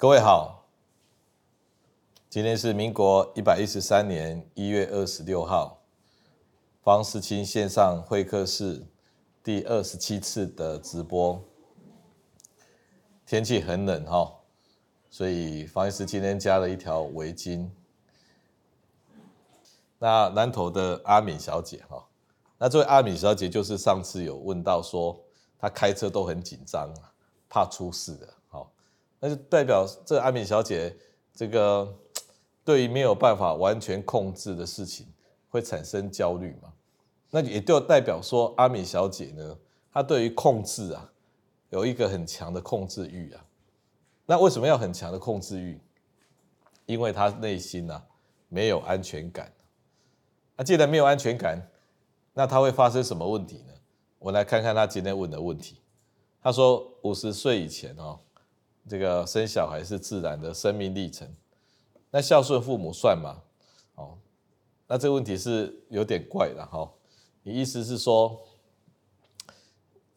各位好，今天是民国一百一十三年一月二十六号，方世清线上会客室第二十七次的直播。天气很冷哈，所以方医师今天加了一条围巾。那南投的阿敏小姐哈，那这位阿敏小姐就是上次有问到说，她开车都很紧张，怕出事的。那就代表这阿敏小姐，这个对于没有办法完全控制的事情，会产生焦虑嘛？那也就代表说，阿敏小姐呢，她对于控制啊，有一个很强的控制欲啊。那为什么要很强的控制欲？因为她内心啊，没有安全感。那既然没有安全感，那她会发生什么问题呢？我来看看她今天问的问题。她说，五十岁以前哦。这个生小孩是自然的生命历程，那孝顺父母算吗？哦，那这个问题是有点怪的哈。你意思是说，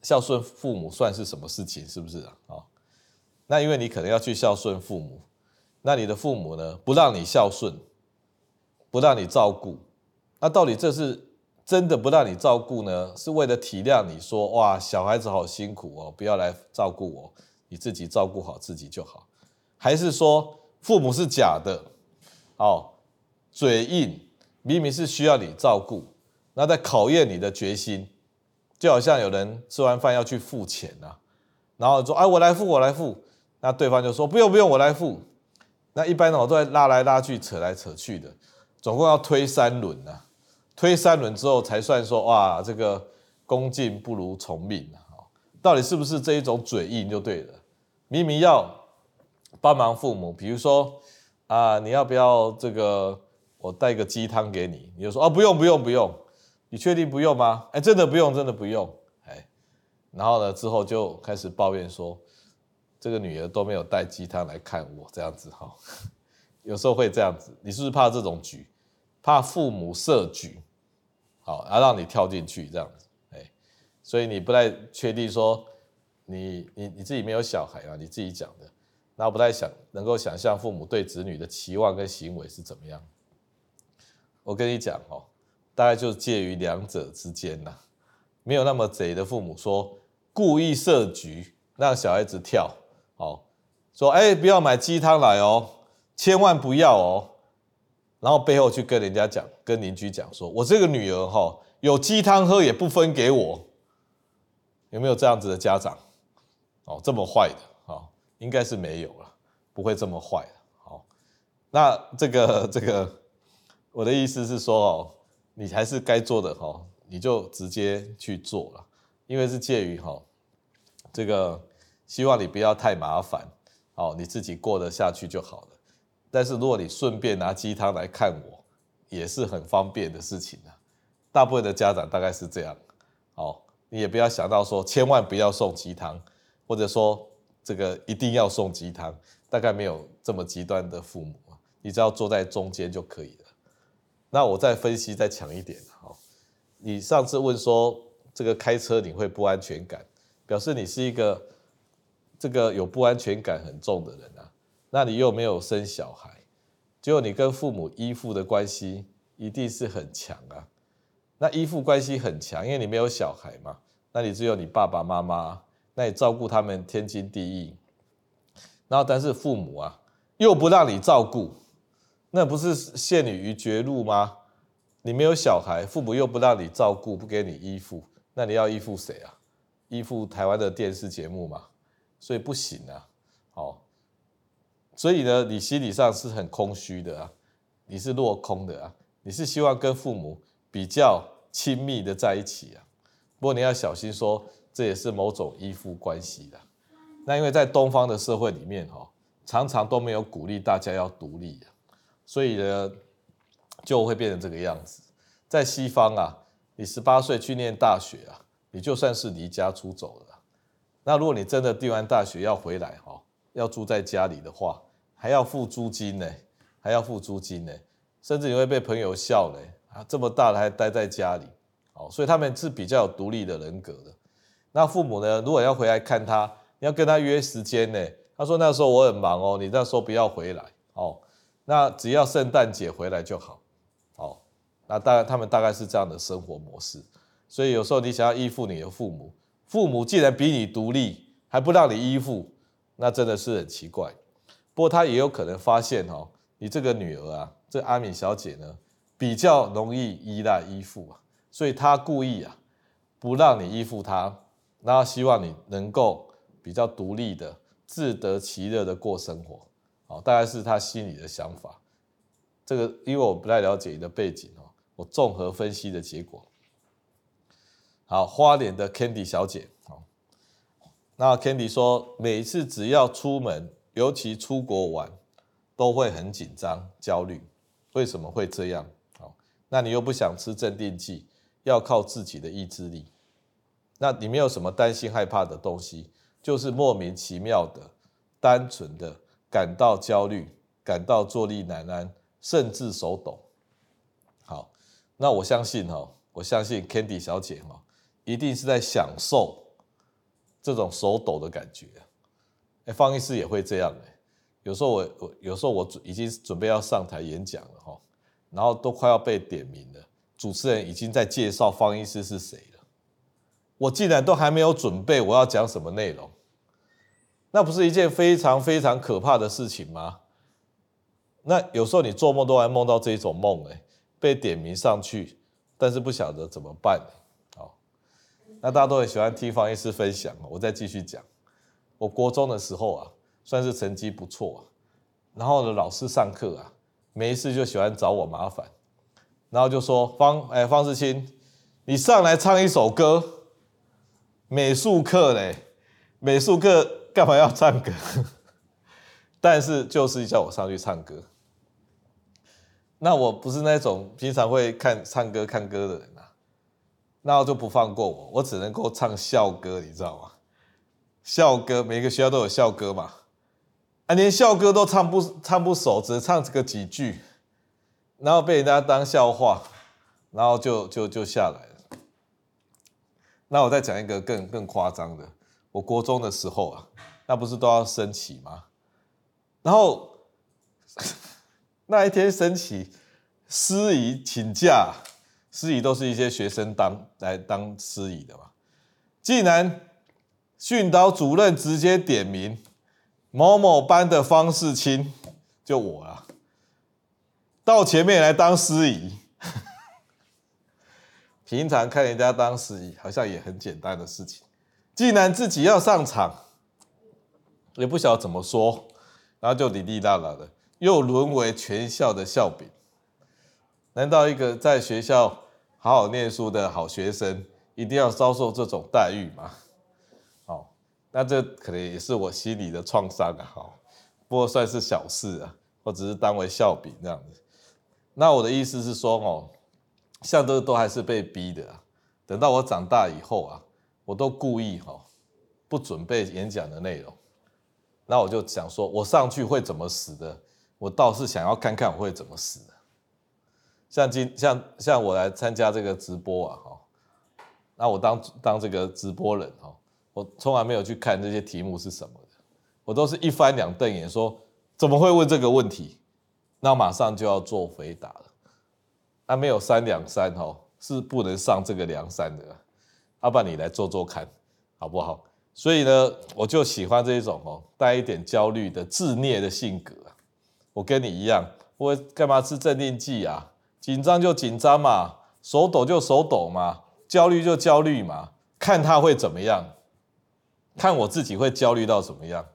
孝顺父母算是什么事情？是不是啊？哦，那因为你可能要去孝顺父母，那你的父母呢，不让你孝顺，不让你照顾，那到底这是真的不让你照顾呢？是为了体谅你说，哇，小孩子好辛苦哦，不要来照顾我。你自己照顾好自己就好，还是说父母是假的？哦，嘴硬，明明是需要你照顾，那在考验你的决心，就好像有人吃完饭要去付钱呐，然后说：“哎，我来付，我来付。”那对方就说：“不用，不用，我来付。”那一般呢，我都在拉来拉去，扯来扯去的，总共要推三轮呐，推三轮之后才算说：“哇，这个恭敬不如从命啊！”到底是不是这一种嘴硬就对了？明明要帮忙父母，比如说啊，你要不要这个？我带个鸡汤给你，你就说啊，不用不用不用，你确定不用吗？哎，真的不用，真的不用，哎，然后呢，之后就开始抱怨说，这个女儿都没有带鸡汤来看我，这样子哈，有时候会这样子，你是不是怕这种局？怕父母设局，好，然后让你跳进去这样子，哎，所以你不太确定说。你你你自己没有小孩啊？你自己讲的，那不太想能够想象父母对子女的期望跟行为是怎么样。我跟你讲哦，大概就介于两者之间呐，没有那么贼的父母说故意设局让小孩子跳，哦，说哎不要买鸡汤来哦，千万不要哦，然后背后去跟人家讲，跟邻居讲说，我这个女儿哈有鸡汤喝也不分给我，有没有这样子的家长？哦，这么坏的，哦，应该是没有了，不会这么坏的。好，那这个这个，我的意思是说，哦，你还是该做的，哈，你就直接去做了，因为是介于哈，这个希望你不要太麻烦，哦，你自己过得下去就好了。但是如果你顺便拿鸡汤来看我，也是很方便的事情啊。大部分的家长大概是这样，哦，你也不要想到说千万不要送鸡汤。或者说这个一定要送鸡汤，大概没有这么极端的父母，你只要坐在中间就可以了。那我再分析再强一点，好，你上次问说这个开车你会不安全感，表示你是一个这个有不安全感很重的人啊。那你又没有生小孩，结果你跟父母依附的关系一定是很强啊。那依附关系很强，因为你没有小孩嘛，那你只有你爸爸妈妈。那你照顾他们天经地义，然后但是父母啊又不让你照顾，那不是陷你于绝路吗？你没有小孩，父母又不让你照顾，不给你依附，那你要依附谁啊？依附台湾的电视节目嘛？所以不行啊，哦，所以呢，你心理上是很空虚的啊，你是落空的啊，你是希望跟父母比较亲密的在一起啊，不过你要小心说。这也是某种依附关系的。那因为在东方的社会里面，哈，常常都没有鼓励大家要独立，所以呢，就会变成这个样子。在西方啊，你十八岁去念大学啊，你就算是离家出走了。那如果你真的读完大学要回来，哈，要住在家里的话，还要付租金呢，还要付租金呢，甚至你会被朋友笑呢，啊，这么大了还待在家里，哦，所以他们是比较有独立的人格的。那父母呢？如果要回来看他，你要跟他约时间呢，他说那时候我很忙哦，你那时候不要回来哦，那只要圣诞节回来就好，哦，那大概他们大概是这样的生活模式，所以有时候你想要依附你的父母，父母既然比你独立，还不让你依附，那真的是很奇怪。不过他也有可能发现哦，你这个女儿啊，这阿敏小姐呢，比较容易依赖依附啊，所以他故意啊，不让你依附他，那希望你能够比较独立的。自得其乐的过生活，好，大概是他心里的想法。这个因为我不太了解你的背景哦，我综合分析的结果。好，花脸的 Candy 小姐，好，那 Candy 说，每次只要出门，尤其出国玩，都会很紧张、焦虑。为什么会这样？好，那你又不想吃镇定剂，要靠自己的意志力。那你没有什么担心、害怕的东西？就是莫名其妙的、单纯的感到焦虑，感到坐立难安，甚至手抖。好，那我相信哈，我相信 Candy 小姐哈，一定是在享受这种手抖的感觉。哎，方医师也会这样哎，有时候我我有时候我已经准备要上台演讲了哈，然后都快要被点名了，主持人已经在介绍方医师是谁。我竟然都还没有准备，我要讲什么内容？那不是一件非常非常可怕的事情吗？那有时候你做梦都还梦到这一种梦，哎，被点名上去，但是不晓得怎么办。好，那大家都很喜欢听方医师分享，我再继续讲。我国中的时候啊，算是成绩不错啊，然后呢，老师上课啊，没事就喜欢找我麻烦，然后就说方，哎，方世清，你上来唱一首歌。美术课嘞，美术课干嘛要唱歌？但是就是叫我上去唱歌。那我不是那种平常会看唱歌看歌的人啊，那我就不放过我，我只能够唱校歌，你知道吗？校歌，每个学校都有校歌嘛，啊，连校歌都唱不唱不熟，只唱这个几句，然后被人家当笑话，然后就就就下来。那我再讲一个更更夸张的，我国中的时候啊，那不是都要升旗吗？然后那一天升旗，司仪请假，司仪都是一些学生当来当司仪的嘛，竟然训导主任直接点名某某班的方世清，就我啊，到前面来当司仪。平常看人家当司仪，好像也很简单的事情，既然自己要上场，也不晓得怎么说，然后就哩哩啦啦的，又沦为全校的笑柄。难道一个在学校好好念书的好学生，一定要遭受这种待遇吗？好，那这可能也是我心里的创伤啊。好，不过算是小事啊，或者是当为笑柄这样子。那我的意思是说，哦。像都都还是被逼的啊，等到我长大以后啊，我都故意哈不准备演讲的内容，那我就想说，我上去会怎么死的？我倒是想要看看我会怎么死的。像今像像我来参加这个直播啊哈，那我当当这个直播人哈，我从来没有去看这些题目是什么的，我都是一翻两瞪眼说怎么会问这个问题，那马上就要做回答了。他、啊、没有三两三哦，是不能上这个梁山的。阿爸你来做做看，好不好？所以呢，我就喜欢这一种哦，带一点焦虑的自虐的性格。我跟你一样，我干嘛吃镇定剂啊？紧张就紧张嘛，手抖就手抖嘛，焦虑就焦虑嘛，看他会怎么样？看我自己会焦虑到怎么样？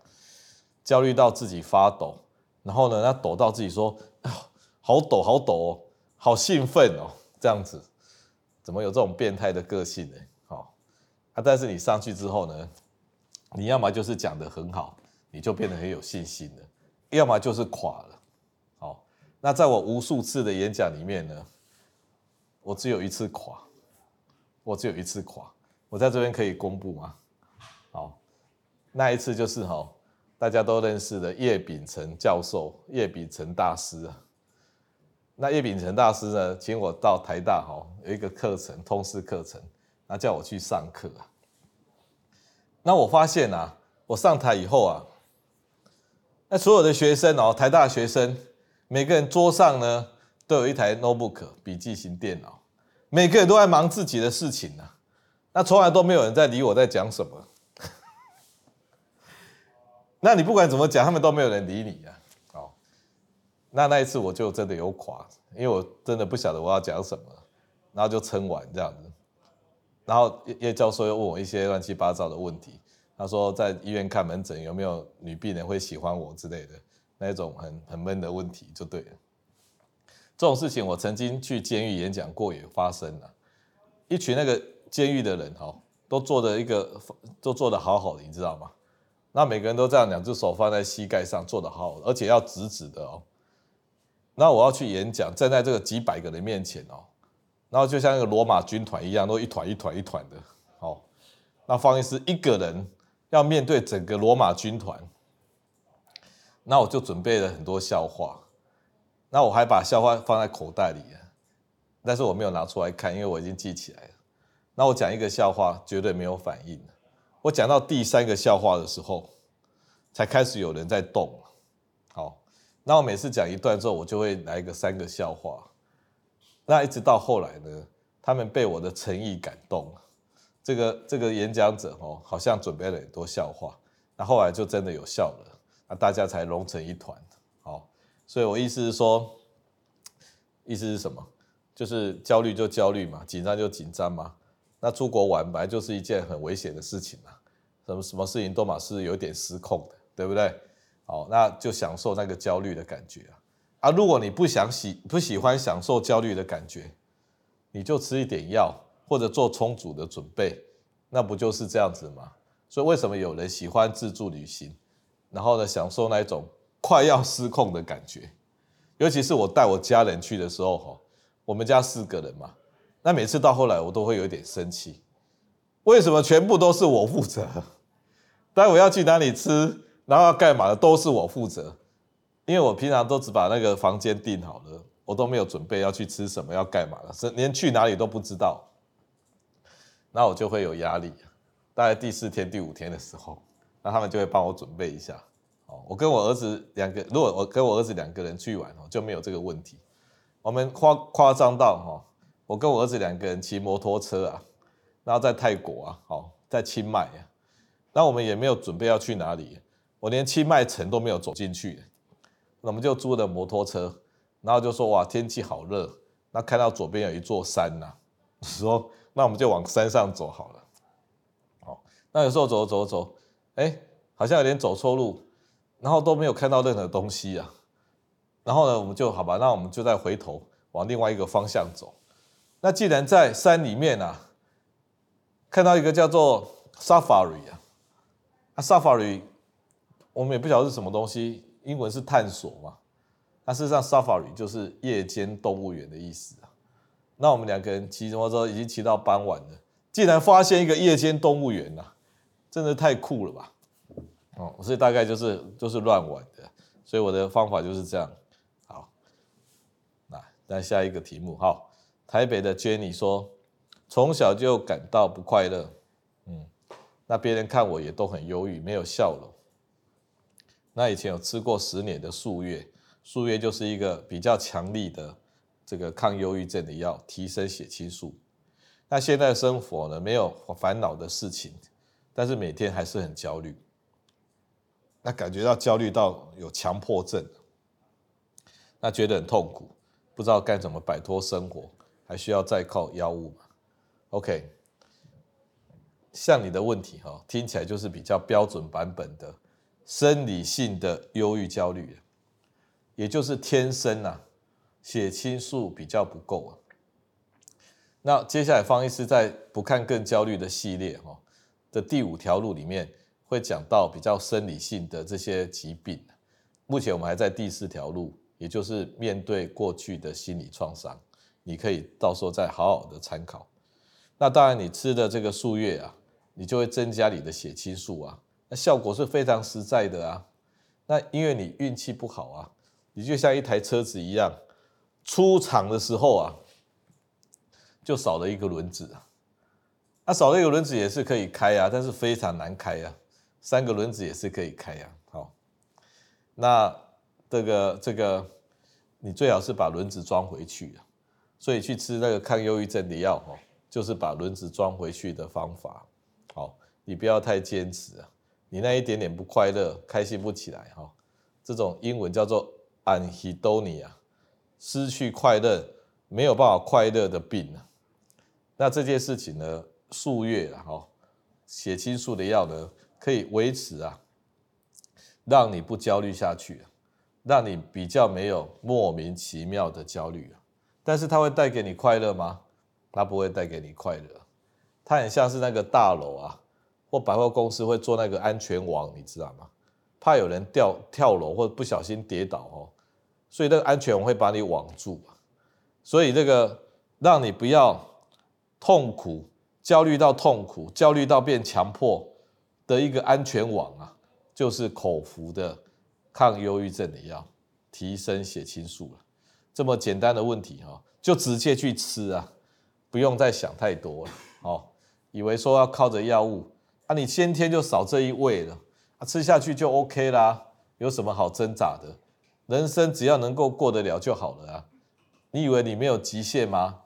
焦虑到自己发抖，然后呢，他抖到自己说：“，好抖，好抖哦。”好兴奋哦，这样子，怎么有这种变态的个性呢？好，啊，但是你上去之后呢，你要么就是讲得很好，你就变得很有信心了；要么就是垮了。好，那在我无数次的演讲里面呢，我只有一次垮，我只有一次垮，我在这边可以公布吗？好，那一次就是哈，大家都认识的叶秉成教授，叶秉成大师啊。那叶秉成大师呢，请我到台大哈，有一个课程，通识课程，那叫我去上课啊。那我发现啊，我上台以后啊，那所有的学生哦，台大学生，每个人桌上呢都有一台 notebook 笔记型电脑，每个人都在忙自己的事情呢、啊。那从来都没有人在理我在讲什么。那你不管怎么讲，他们都没有人理你啊。那那一次我就真的有垮，因为我真的不晓得我要讲什么，然后就撑完这样子。然后叶教授又问我一些乱七八糟的问题。他说在医院看门诊有没有女病人会喜欢我之类的那种很很闷的问题就对了。这种事情我曾经去监狱演讲过，也发生了。一群那个监狱的人哈，都坐的一个都坐的好好的，你知道吗？那每个人都这样，两只手放在膝盖上，坐的好好的，而且要直直的哦。那我要去演讲，站在这个几百个人面前哦，然后就像那个罗马军团一样，都一团一团一团的。好，那方医师一个人。要面对整个罗马军团，那我就准备了很多笑话，那我还把笑话放在口袋里，但是我没有拿出来看，因为我已经记起来了。那我讲一个笑话，绝对没有反应。我讲到第三个笑话的时候，才开始有人在动。那我每次讲一段之后，我就会来一个三个笑话。那一直到后来呢，他们被我的诚意感动。这个这个演讲者哦，好像准备了很多笑话，那后来就真的有笑了，那大家才融成一团。好，所以我意思是说，意思是什么？就是焦虑就焦虑嘛，紧张就紧张嘛。那出国玩本来就是一件很危险的事情嘛，什么什么事情都嘛是有点失控的，对不对？好，那就享受那个焦虑的感觉啊。啊，如果你不想喜不喜欢享受焦虑的感觉，你就吃一点药。或者做充足的准备，那不就是这样子吗？所以为什么有人喜欢自助旅行，然后呢，享受那一种快要失控的感觉？尤其是我带我家人去的时候，哈，我们家四个人嘛，那每次到后来我都会有点生气，为什么全部都是我负责？待会要去哪里吃，然后要干嘛的都是我负责，因为我平常都只把那个房间订好了，我都没有准备要去吃什么，要干嘛的，是连去哪里都不知道。那我就会有压力，大概第四天、第五天的时候，那他们就会帮我准备一下。哦，我跟我儿子两个，如果我跟我儿子两个人去玩哦，就没有这个问题。我们夸夸张到哈，我跟我儿子两个人骑摩托车啊，然后在泰国啊，好，在清迈啊，那我们也没有准备要去哪里，我连清迈城都没有走进去，那我们就租了摩托车，然后就说哇，天气好热，那看到左边有一座山呐，说。那我们就往山上走好了，好，那有时候走走走，哎，好像有点走错路，然后都没有看到任何东西啊，然后呢，我们就好吧，那我们就再回头往另外一个方向走。那既然在山里面啊，看到一个叫做 Safari 啊，啊 Safari，我们也不晓得是什么东西，英文是探索嘛，那事实上 Safari 就是夜间动物园的意思啊。那我们两个人骑摩托车已经骑到傍晚了，竟然发现一个夜间动物园呐，真的太酷了吧！哦，所以大概就是就是乱玩的，所以我的方法就是这样。好，那那下一个题目，好，台北的 Jenny 说，从小就感到不快乐，嗯，那别人看我也都很忧郁，没有笑容。那以前有吃过十年的数月，数月就是一个比较强力的。这个抗忧郁症的药，提升血清素。那现在生活呢，没有烦恼的事情，但是每天还是很焦虑。那感觉到焦虑到有强迫症，那觉得很痛苦，不知道该怎么摆脱生活，还需要再靠药物嘛？OK，像你的问题哈，听起来就是比较标准版本的生理性的忧郁焦虑，也就是天生啊。血清素比较不够啊。那接下来方医师在不看更焦虑的系列哈的第五条路里面会讲到比较生理性的这些疾病。目前我们还在第四条路，也就是面对过去的心理创伤，你可以到时候再好好的参考。那当然，你吃的这个数月啊，你就会增加你的血清素啊，那效果是非常实在的啊。那因为你运气不好啊，你就像一台车子一样。出厂的时候啊，就少了一个轮子啊，那少了一个轮子也是可以开啊，但是非常难开啊。三个轮子也是可以开啊。好，那这个这个，你最好是把轮子装回去啊。所以去吃那个抗忧郁症的药哦，就是把轮子装回去的方法。好，你不要太坚持啊，你那一点点不快乐、开心不起来哈。这种英文叫做 anhedonia，失去快乐、没有办法快乐的病啊。那这件事情呢，数月啊，哈，血清素的药呢，可以维持啊，让你不焦虑下去，让你比较没有莫名其妙的焦虑啊。但是它会带给你快乐吗？它不会带给你快乐。它很像是那个大楼啊，百货公司会做那个安全网，你知道吗？怕有人掉跳楼或者不小心跌倒哦，所以那个安全网会把你网住。所以这个让你不要痛苦、焦虑到痛苦、焦虑到变强迫的一个安全网啊，就是口服的抗忧郁症的药，提升血清素了。这么简单的问题哈，就直接去吃啊，不用再想太多了哦。以为说要靠着药物啊，你先天就少这一味了啊，吃下去就 OK 啦，有什么好挣扎的？人生只要能够过得了就好了啊。你以为你没有极限吗？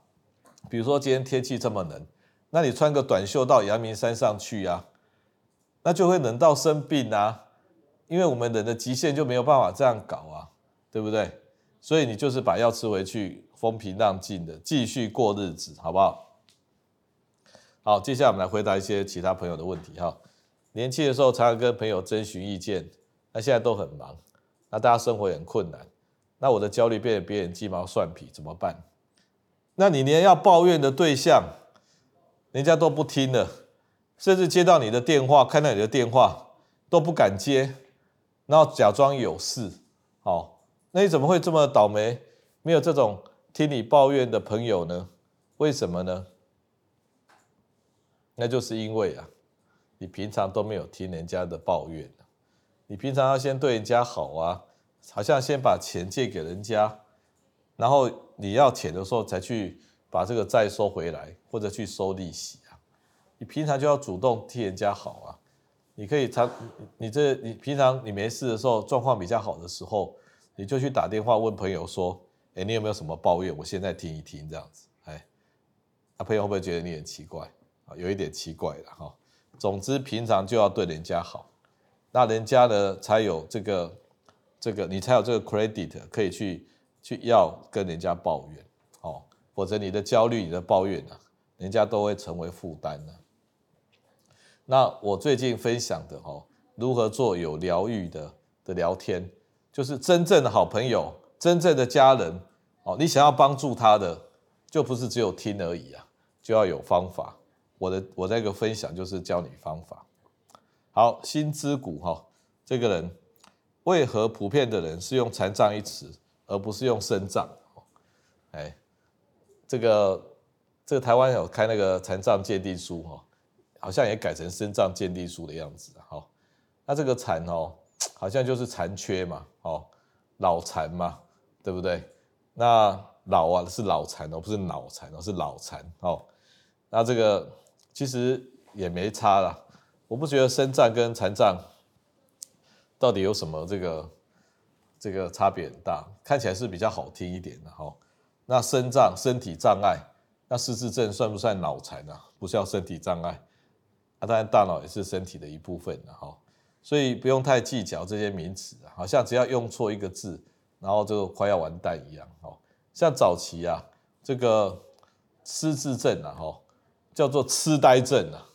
比如说今天天气这么冷，那你穿个短袖到阳明山上去啊，那就会冷到生病啊。因为我们人的极限就没有办法这样搞啊，对不对？所以你就是把药吃回去，风平浪静的继续过日子，好不好？好，接下来我们来回答一些其他朋友的问题哈。年轻的时候常常跟朋友征询意见，那现在都很忙，那大家生活很困难，那我的焦虑变得别人鸡毛蒜皮，怎么办？那你连要抱怨的对象，人家都不听了，甚至接到你的电话，看到你的电话都不敢接，然后假装有事，好。那你怎么会这么倒霉？没有这种听你抱怨的朋友呢？为什么呢？那就是因为啊，你平常都没有听人家的抱怨。你平常要先对人家好啊，好像先把钱借给人家，然后你要钱的时候才去把这个债收回来，或者去收利息啊。你平常就要主动替人家好啊。你可以常，你这你平常你没事的时候，状况比较好的时候。你就去打电话问朋友说：“哎，你有没有什么抱怨？我现在听一听，这样子。”哎，那朋友会不会觉得你很奇怪？有一点奇怪了哈。总之，平常就要对人家好，那人家呢才有这个这个，你才有这个 credit 可以去去要跟人家抱怨哦。否则你的焦虑、你的抱怨啊，人家都会成为负担的。那我最近分享的哦，如何做有疗愈的的聊天。就是真正的好朋友，真正的家人哦。你想要帮助他的，就不是只有听而已啊，就要有方法。我的我这个分享就是教你方法。好，心之谷哈，这个人为何普遍的人是用残障一词，而不是用身障？哎，这个这个台湾有开那个残障鉴定书哈，好像也改成身障鉴定书的样子。好，那这个残哦。好像就是残缺嘛，哦，脑残嘛，对不对？那脑啊是脑残哦，不是脑残哦，是脑残哦。那这个其实也没差啦，我不觉得身障跟残障到底有什么这个这个差别很大，看起来是比较好听一点的哈。那身障身体障碍，那失智症算不算脑残啊？不是要身体障碍，那当然大脑也是身体的一部分的哈。所以不用太计较这些名词，好像只要用错一个字，然后就快要完蛋一样。哦，像早期啊，这个失智症啊，哈，叫做痴呆症啊，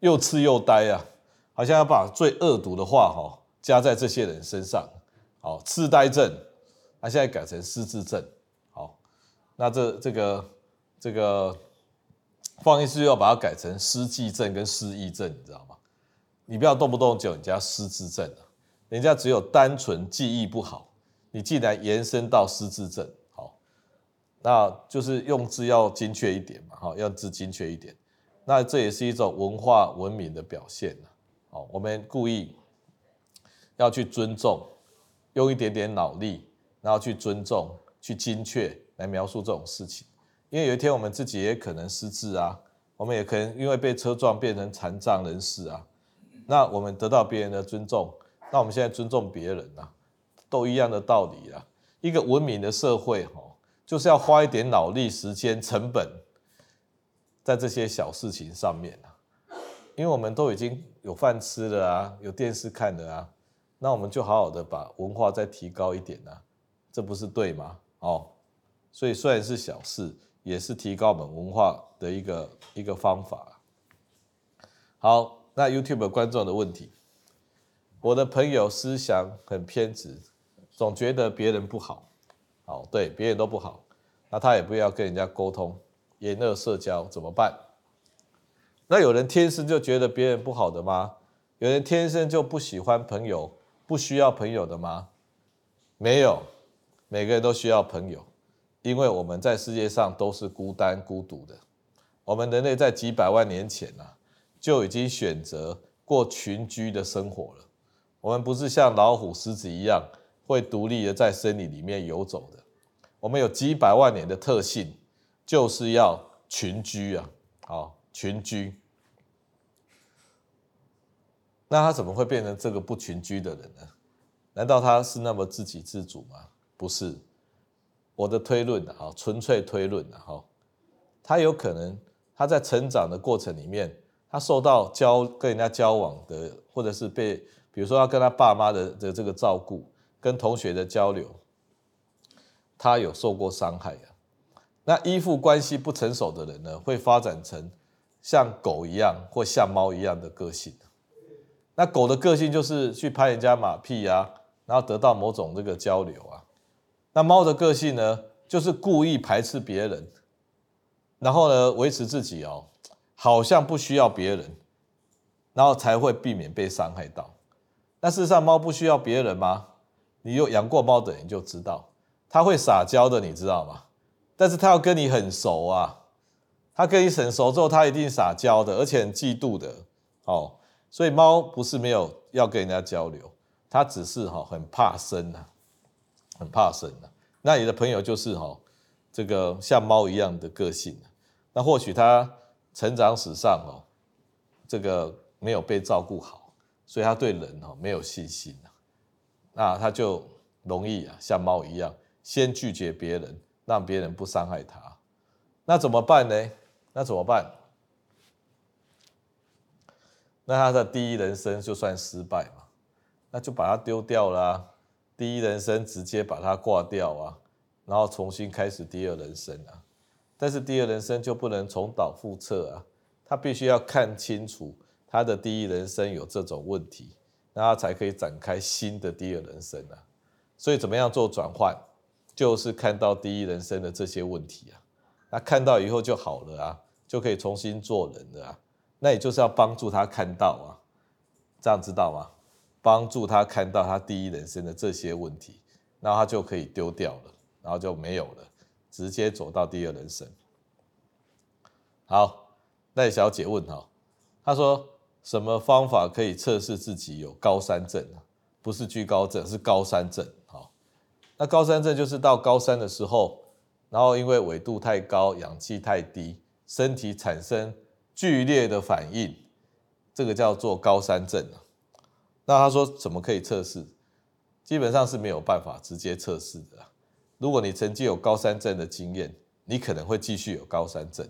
又痴又呆啊，好像要把最恶毒的话哈加在这些人身上。好，痴呆症，那现在改成失智症。好，那这这个这个放医师要把它改成失记症跟失忆症，你知道吗？你不要动不动就人家失智症，人家只有单纯记忆不好，你既然延伸到失智症，那就是用字要精确一点嘛，哈，要字精确一点，那这也是一种文化文明的表现，好，我们故意要去尊重，用一点点脑力，然后去尊重，去精确来描述这种事情，因为有一天我们自己也可能失智啊，我们也可能因为被车撞变成残障人士啊。那我们得到别人的尊重，那我们现在尊重别人呐，都一样的道理啊。一个文明的社会，哈，就是要花一点脑力、时间、成本在这些小事情上面。因为我们都已经有饭吃了啊，有电视看了啊，那我们就好好的把文化再提高一点啊，这不是对吗？哦，所以虽然是小事，也是提高我们文化的一个一个方法。好，那 YouTube 观众的问题，我的朋友思想很偏执。总觉得别人不好，哦，对，别人都不好，那他也不要跟人家沟通，厌恶社交怎么办？那有人天生就觉得别人不好的吗？有人天生就不喜欢朋友，不需要朋友的吗？没有，每个人都需要朋友，因为我们在世界上都是孤单孤独的。我们人类在几百万年前啊，就已经选择过群居的生活了。我们不是像老虎、狮子一样。会独立的在森林里面游走的，我们有几百万年的特性，就是要群居啊，好，群居。那他怎么会变成这个不群居的人呢？难道他是那么自给自足吗？不是，我的推论啊，纯粹推论啊，哈，他有可能他在成长的过程里面，他受到交跟人家交往的，或者是被，比如说要跟他爸妈的的这个照顾。跟同学的交流，他有受过伤害啊。那依附关系不成熟的人呢，会发展成像狗一样或像猫一样的个性。那狗的个性就是去拍人家马屁啊，然后得到某种这个交流啊。那猫的个性呢，就是故意排斥别人，然后呢维持自己哦，好像不需要别人，然后才会避免被伤害到。那事实上，猫不需要别人吗？你有养过猫的人就知道，它会撒娇的，你知道吗？但是它要跟你很熟啊，它跟你很熟之后，它一定撒娇的，而且很嫉妒的。哦，所以猫不是没有要跟人家交流，它只是哈很怕生呐，很怕生呐。那你的朋友就是哈这个像猫一样的个性，那或许他成长史上哦这个没有被照顾好，所以他对人哈没有信心。那他就容易啊，像猫一样，先拒绝别人，让别人不伤害他。那怎么办呢？那怎么办？那他的第一人生就算失败嘛？那就把它丢掉啦。第一人生直接把它挂掉啊，然后重新开始第二人生啊。但是第二人生就不能重蹈覆辙啊，他必须要看清楚他的第一人生有这种问题。那他才可以展开新的第二人生啊，所以怎么样做转换，就是看到第一人生的这些问题啊，那看到以后就好了啊，就可以重新做人了啊。那也就是要帮助他看到啊，这样知道吗？帮助他看到他第一人生的这些问题，然后他就可以丢掉了，然后就没有了，直接走到第二人生。好，赖小姐问哈，她说。什么方法可以测试自己有高山症啊？不是居高症，是高山症。那高山症就是到高山的时候，然后因为纬度太高，氧气太低，身体产生剧烈的反应，这个叫做高山症。那他说怎么可以测试？基本上是没有办法直接测试的。如果你曾经有高山症的经验，你可能会继续有高山症。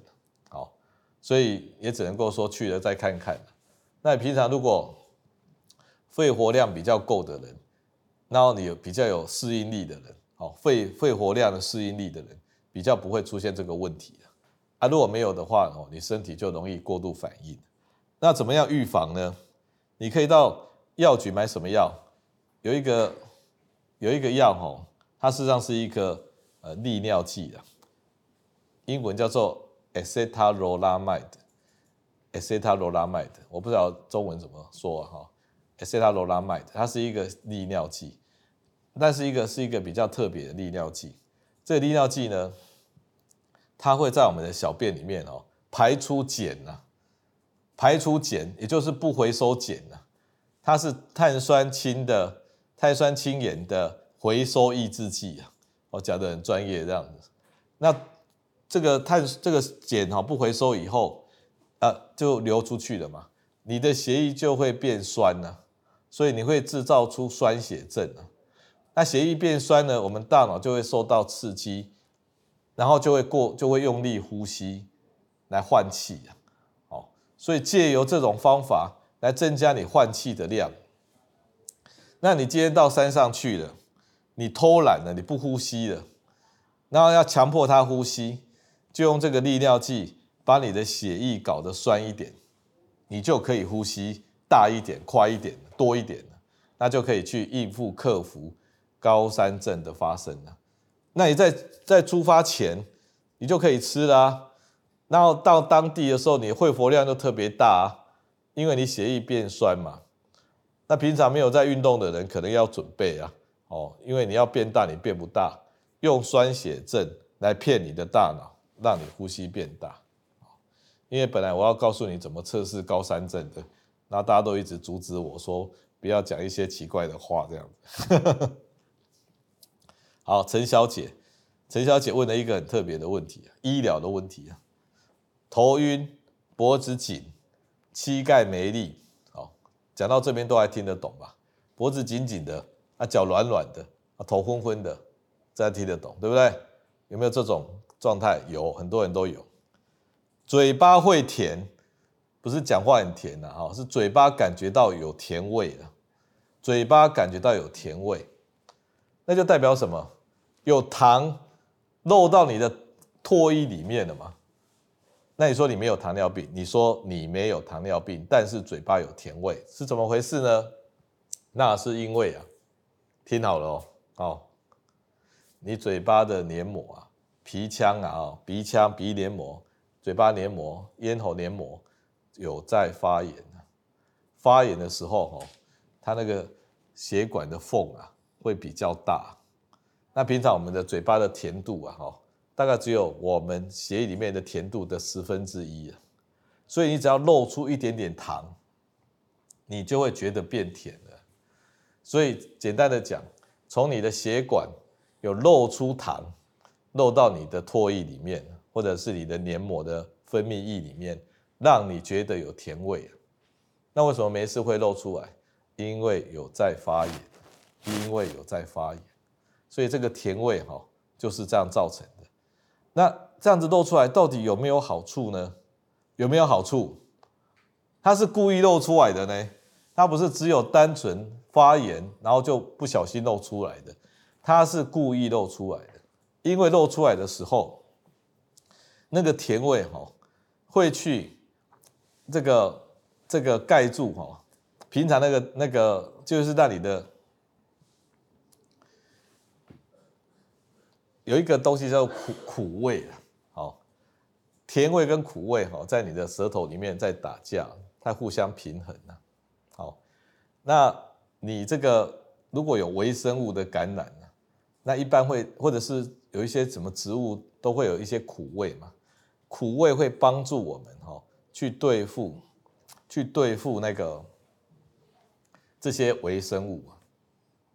好，所以也只能够说去了再看看。那你平常如果肺活量比较够的人，然后你有比较有适应力的人，好，肺肺活量的适应力的人，比较不会出现这个问题啊，如果没有的话哦，你身体就容易过度反应。那怎么样预防呢？你可以到药局买什么药？有一个有一个药哦，它实际上是一个呃利尿剂的，英文叫做 acetarolamide。Acetarolamide，我不知道中文怎么说哈。Acetarolamide，它是一个利尿剂，但是一个是一个比较特别的利尿剂。这个利尿剂呢，它会在我们的小便里面哦排出碱呐，排出碱，也就是不回收碱呐。它是碳酸氢的碳酸氢盐的回收抑制剂啊。我讲得很专业这样子。那这个碳这个碱哈不回收以后。啊，就流出去了嘛，你的血液就会变酸呐、啊，所以你会制造出酸血症啊。那血液变酸呢，我们大脑就会受到刺激，然后就会过就会用力呼吸来换气啊。哦，所以借由这种方法来增加你换气的量。那你今天到山上去了，你偷懒了，你不呼吸了，然后要强迫他呼吸，就用这个利尿剂把你的血液搞得酸一点，你就可以呼吸大一点、快一点、多一点。那就可以去应付克服高山症的发生了。那你在在出发前，你就可以吃啦、然后到当地的时候，你肺活量就特别大、啊，因为你血液变酸嘛。那平常没有在运动的人，可能要准备啊，哦，因为你要变大，你变不大，用酸血症来骗你的大脑，让你呼吸变大。因为本来我要告诉你怎么测试高山症的，那大家都一直阻止我说。不要讲一些奇怪的话，这样子。好，陈小姐，陈小姐问了一个很特别的问题，医疗的问题啊，头晕、脖子紧、膝盖没力。好，讲到这边都还听得懂吧？脖子紧紧的，啊，脚软软的，啊，头昏昏的，这样听得懂，对不对？有没有这种状态？有很多人都有。嘴巴会甜。不是讲话很甜呐，哈，是嘴巴感觉到有甜味了，嘴巴感觉到有甜味，那就代表什么？有糖漏到你的唾液里面了嘛？那你说你没有糖尿病，你说你没有糖尿病，但是嘴巴有甜味，是怎么回事呢？那是因为啊，听好了哦，哦，你嘴巴的黏膜啊，皮腔啊，鼻腔、鼻黏膜、嘴巴黏膜、咽喉黏膜。有在发炎，发炎的时候，它那个血管的缝啊会比较大。那平常我们的嘴巴的甜度啊，大概只有我们血液里面的甜度的十分之一。所以你只要露出一点点糖，你就会觉得变甜了。所以简单的讲，从你的血管有露出糖，漏到你的唾液里面，或者是你的黏膜的分泌液里面。让你觉得有甜味，那为什么没事会露出来？因为有在发炎，因为有在发炎，所以这个甜味哈就是这样造成的。那这样子露出来到底有没有好处呢？有没有好处？它是故意露出来的呢？它不是只有单纯发炎，然后就不小心露出来的，它是故意露出来的，因为露出来的时候，那个甜味哈会去。这个这个盖住哈，平常那个那个就是那里的有一个东西叫苦苦味啊，好，甜味跟苦味哈，在你的舌头里面在打架，它互相平衡啊，好，那你这个如果有微生物的感染呢，那一般会或者是有一些什么植物都会有一些苦味嘛，苦味会帮助我们哈。去对付，去对付那个这些微生物，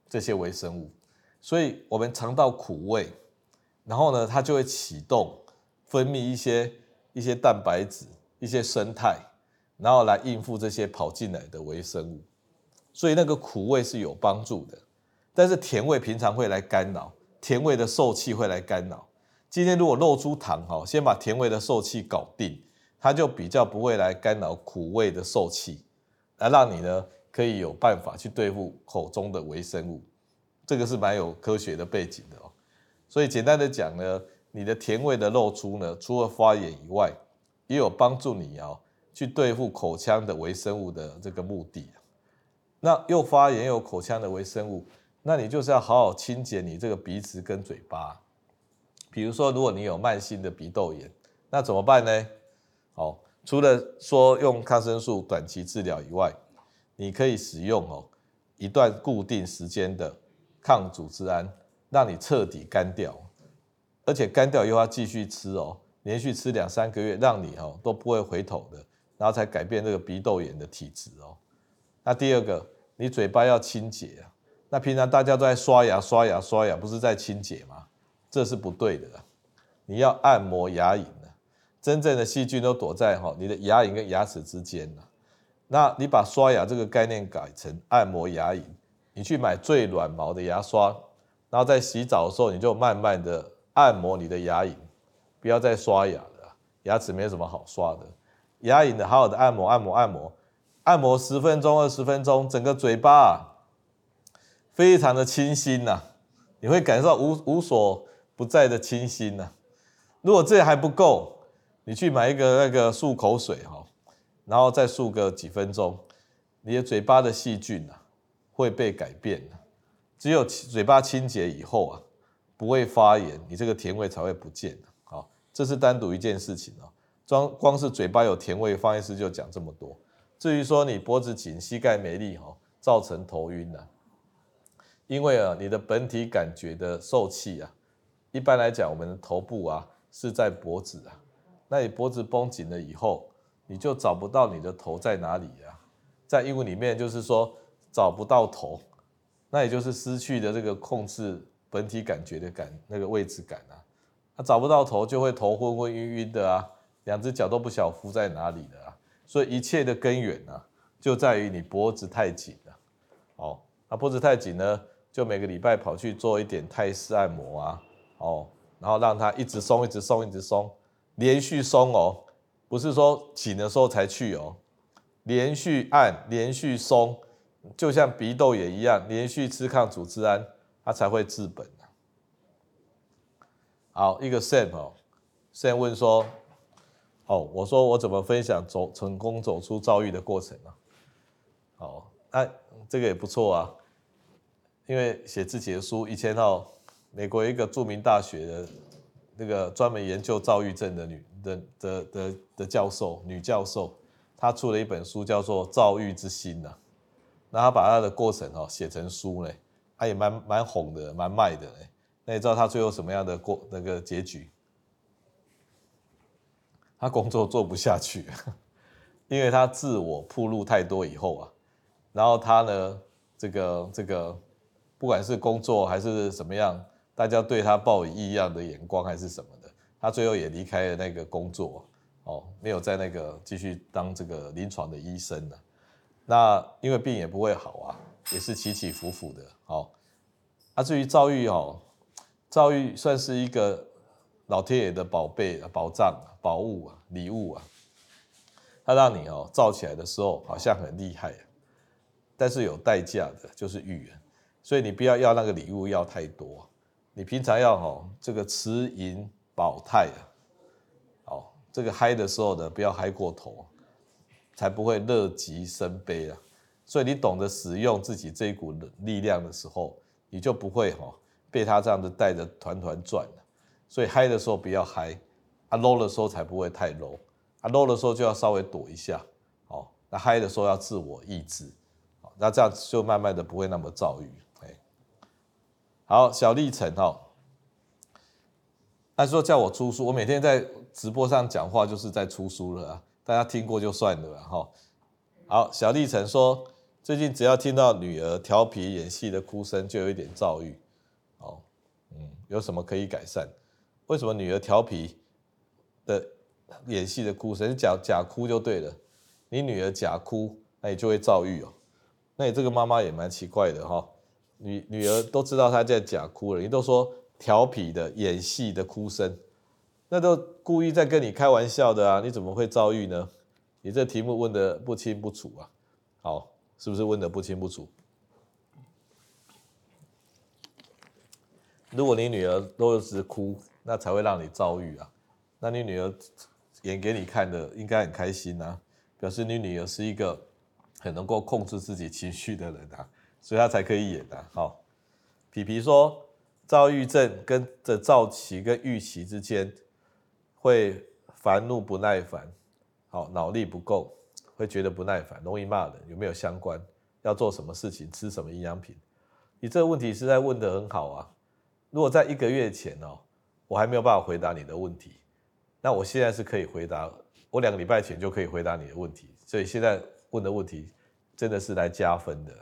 这些微生物，所以我们尝到苦味，然后呢，它就会启动分泌一些一些蛋白质、一些生态，然后来应付这些跑进来的微生物。所以那个苦味是有帮助的，但是甜味平常会来干扰，甜味的受气会来干扰。今天如果露出糖哈，先把甜味的受气搞定。它就比较不会来干扰苦味的受气，来让你呢可以有办法去对付口中的微生物，这个是蛮有科学的背景的哦。所以简单的讲呢，你的甜味的露出呢，除了发炎以外，也有帮助你哦去对付口腔的微生物的这个目的。那又发炎又口腔的微生物，那你就是要好好清洁你这个鼻子跟嘴巴。比如说，如果你有慢性的鼻窦炎，那怎么办呢？哦，除了说用抗生素短期治疗以外，你可以使用哦一段固定时间的抗组织胺，让你彻底干掉，而且干掉又要继续吃哦，连续吃两三个月，让你哦都不会回头的，然后才改变这个鼻窦炎的体质哦。那第二个，你嘴巴要清洁啊，那平常大家都在刷牙刷牙刷牙，不是在清洁吗？这是不对的，你要按摩牙龈。真正的细菌都躲在哈你的牙龈跟牙齿之间，那你把刷牙这个概念改成按摩牙龈，你去买最软毛的牙刷，然后在洗澡的时候，你就慢慢的按摩你的牙龈，不要再刷牙了，牙齿没什么好刷的。牙龈的好好的按摩，按摩，按摩，按摩十分钟、二十分钟，整个嘴巴啊，非常的清新呐，你会感受到无无所不在的清新呐。如果这还不够，你去买一个那个漱口水哈，然后再漱个几分钟，你的嘴巴的细菌啊会被改变的。只有嘴巴清洁以后啊，不会发炎，你这个甜味才会不见。好，这是单独一件事情哦。光光是嘴巴有甜味，方医师就讲这么多。至于说你脖子紧、膝盖没力哈，造成头晕呢？因为啊，你的本体感觉的受气啊，一般来讲，我们的头部啊是在脖子啊。那你脖子绷紧了以后，你就找不到你的头在哪里啊？在英文里面就是说找不到头，那也就是失去的这个控制本体感觉的感那个位置感啊。那找不到头就会头昏昏晕晕的啊。两只脚都不晓得扶在哪里的啊，所以一切的根源呢，就在于你脖子太紧了。哦，那脖子太紧呢，就每个礼拜跑去做一点泰式按摩啊，哦，然后让它一直松，一直松，一直松，连续松哦，不是说紧的时候才去哦，连续按，连续松，就像鼻窦炎一样，连续吃抗组织胺，它才会治本。好，一个 Sam 哦，Sam 问说。哦，我说我怎么分享走成功走出遭遇的过程呢？哦，那这个也不错啊，因为写自己的书，以前哦，美国一个著名大学的那个专门研究躁郁症的女的的的的教授，女教授，她出了一本书叫做《躁郁之心》呐，那她把她的过程哦写成书呢，她也蛮蛮红的，蛮卖的嘞。那你知道她最后什么样的过那个结局？她工作做不下去，因为她自我暴露太多以后啊，然后她呢，这个这个，不管是工作还是怎么样，大家对他抱以异样的眼光还是什么的，他最后也离开了那个工作，哦，没有在那个继续当这个临床的医生了。那因为病也不会好啊，也是起起伏伏的。好，啊，至于躁郁哦，躁郁算是一个。老天爷的宝贝、宝藏、宝物啊，礼物啊，它让你哦造起来的时候好像很厉害，但是有代价的，就是郁。所以你不要要那个礼物要太多，你平常要哦这个持盈保泰啊，哦这个嗨的时候呢不要嗨过头，才不会乐极生悲啊。所以你懂得使用自己这一股力量的时候，你就不会哈被他这样子带着团团转。所以嗨的时候不要嗨，啊 low 的时候才不会太 low，啊 low 的时候就要稍微躲一下，哦，那嗨的时候要自我抑制，那这样就慢慢的不会那么躁郁，好，小历程哈，他说叫我出书，我每天在直播上讲话就是在出书了啊，大家听过就算了哈，好，小历程说最近只要听到女儿调皮演戏的哭声就有一点躁郁，哦，嗯，有什么可以改善？为什么女儿调皮的演戏的哭声，假假哭就对了。你女儿假哭，那你就会躁郁哦。那你这个妈妈也蛮奇怪的哈。女女儿都知道她在假哭了，你都说调皮的演戏的哭声，那都故意在跟你开玩笑的啊。你怎么会遭遇呢？你这题目问的不清不楚啊。好，是不是问的不清不楚？如果你女儿都是哭。那才会让你遭遇啊！那你女儿演给你看的，应该很开心啊，表示你女儿是一个很能够控制自己情绪的人啊，所以他才可以演的。好，皮皮说，躁郁症跟这躁期跟郁期之间会烦怒不耐烦，好，脑力不够，会觉得不耐烦，容易骂人，有没有相关？要做什么事情？吃什么营养品？你这个问题实在问的很好啊！如果在一个月前哦。我还没有办法回答你的问题，那我现在是可以回答，我两个礼拜前就可以回答你的问题，所以现在问的问题真的是来加分的。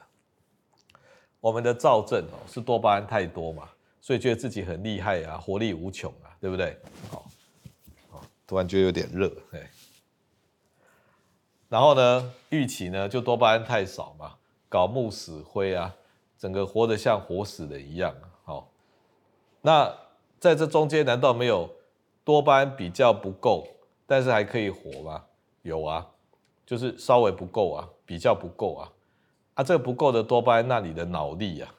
我们的躁症哦是多巴胺太多嘛，所以觉得自己很厉害啊，活力无穷啊，对不对？好，突然觉得有点热，哎。然后呢，郁期呢就多巴胺太少嘛，搞木死灰啊，整个活得像活死人一样，好。那在这中间难道没有多巴胺比较不够，但是还可以活吗？有啊，就是稍微不够啊，比较不够啊。啊，这不够的多巴胺，那你的脑力啊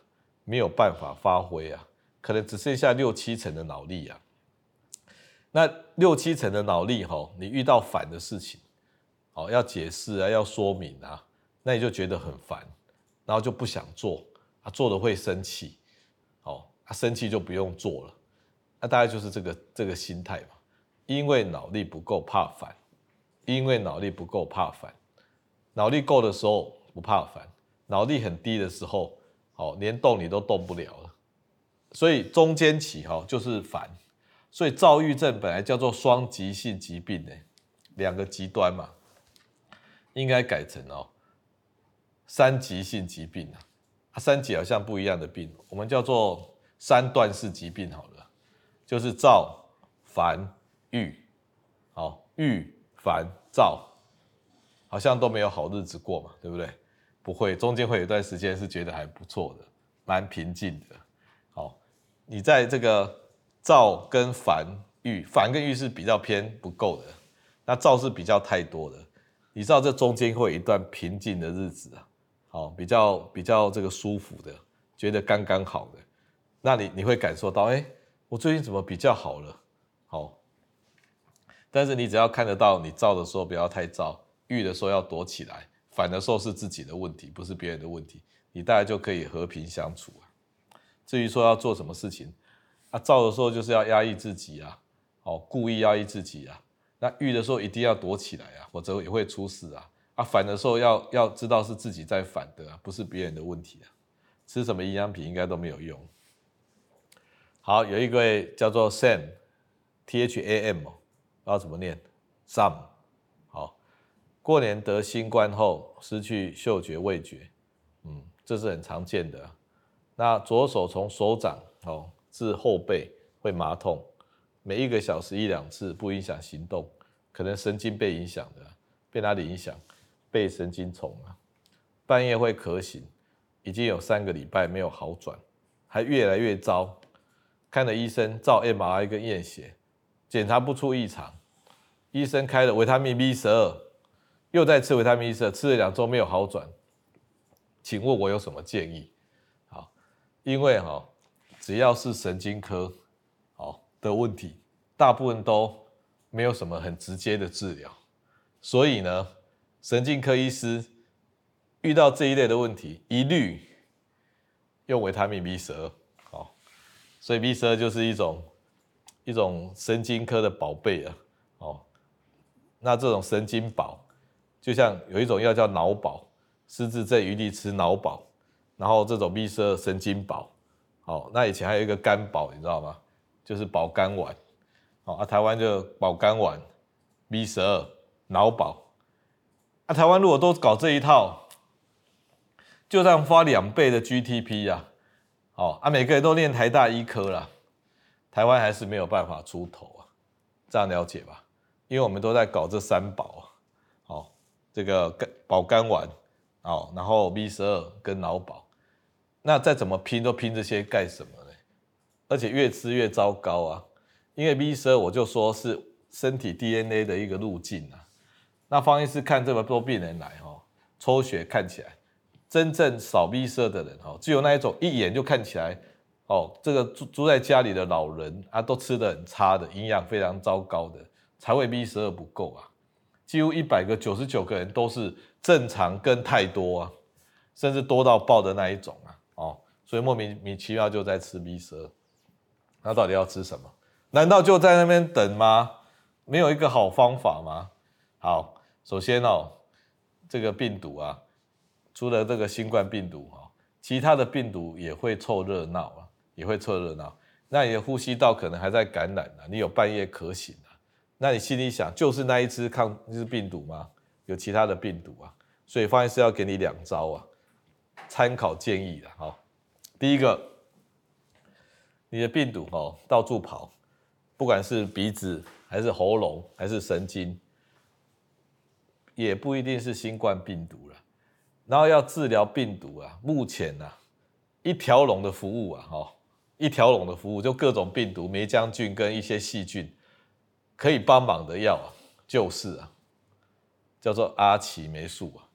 没有办法发挥啊，可能只剩下六七成的脑力啊。那六七成的脑力哈，你遇到烦的事情，哦，要解释啊，要说明啊，那你就觉得很烦，然后就不想做啊，做了会生气，哦，啊，生气就不用做了，那大概就是这个这个心态嘛。因为脑力不够怕烦，因为脑力不够怕烦，脑力够的时候不怕烦，脑力很低的时候，哦，连动你都动不了了，所以中间起哈就是烦。所以躁郁症本来叫做双极性疾病呢，两个极端嘛，应该改成哦三极性疾病啊，啊三极好像不一样的病，我们叫做三段式疾病好了，就是躁、烦、郁，好郁、烦、躁，好像都没有好日子过嘛，对不对？不会，中间会有一段时间是觉得还不错的，蛮平静的。好，你在这个。躁跟烦郁，烦跟郁是比较偏不够的，那躁是比较太多的。你知道这中间会有一段平静的日子啊，好，比较比较这个舒服的，觉得刚刚好的，那你你会感受到，哎，我最近怎么比较好了？好，但是你只要看得到，你躁的时候不要太躁，郁的时候要躲起来，反的时候是自己的问题，不是别人的问题，你大家就可以和平相处啊。至于说要做什么事情，啊，躁的时候就是要压抑自己啊，哦，故意压抑自己啊。那郁的时候一定要躲起来啊，否则也会出事啊。啊，反的时候要要知道是自己在反的啊，不是别人的问题啊。吃什么营养品应该都没有用。好，有一位叫做 Sam，T H A M，不知道怎么念，Sam。过年得新冠后失去嗅觉味觉，嗯，这是很常见的。那左手从手掌，哦。至后背会麻痛，每一个小时一两次，不影响行动，可能神经被影响的，被哪里影响？被神经丛啊。半夜会咳醒，已经有三个礼拜没有好转，还越来越糟。看了医生，照 MRI 跟验血，检查不出异常。医生开了维他命 B 十二，又在吃维他命 B 十二，吃了两周没有好转。请问我有什么建议？好，因为哈。只要是神经科，好的问题，大部分都没有什么很直接的治疗，所以呢，神经科医师遇到这一类的问题，一律用维他命 B 十二，好，所以 B 十二就是一种一种神经科的宝贝啊，哦，那这种神经宝，就像有一种药叫脑宝，失智症一律吃脑宝，然后这种 B 十二神经宝。好，那以前还有一个肝宝，你知道吗？就是保肝丸。好啊，台湾就保肝丸，B 十二脑宝。啊，台湾如果都搞这一套，就这样发两倍的 GTP 呀。好啊，每个人都念台大医科了，台湾还是没有办法出头啊。这样了解吧？因为我们都在搞这三宝啊。这个肝保肝丸，哦，然后 B 十二跟脑宝。那再怎么拼都拼这些干什么呢？而且越吃越糟糕啊！因为 B 十二我就说是身体 DNA 的一个路径啊。那方医师看这么多病人来哦，抽血看起来，真正少 B 十二的人哦，只有那一种一眼就看起来哦，这个住住在家里的老人啊，都吃得很差的，营养非常糟糕的，才会 B 十二不够啊。几乎一百个九十九个人都是正常跟太多啊，甚至多到爆的那一种啊。哦，所以莫名名其妙就在吃 B 十二，那到底要吃什么？难道就在那边等吗？没有一个好方法吗？好，首先哦，这个病毒啊，除了这个新冠病毒哈，其他的病毒也会凑热闹啊，也会凑热闹。那你的呼吸道可能还在感染啊，你有半夜咳醒啊，那你心里想，就是那一只抗一只病毒吗？有其他的病毒啊，所以方医师要给你两招啊。参考建议的哈，第一个，你的病毒哦到处跑，不管是鼻子还是喉咙还是神经，也不一定是新冠病毒了。然后要治疗病毒啊，目前啊一条龙的服务啊哈，一条龙的服务，就各种病毒、霉浆菌跟一些细菌可以帮忙的药啊，就是啊，叫做阿奇霉素啊，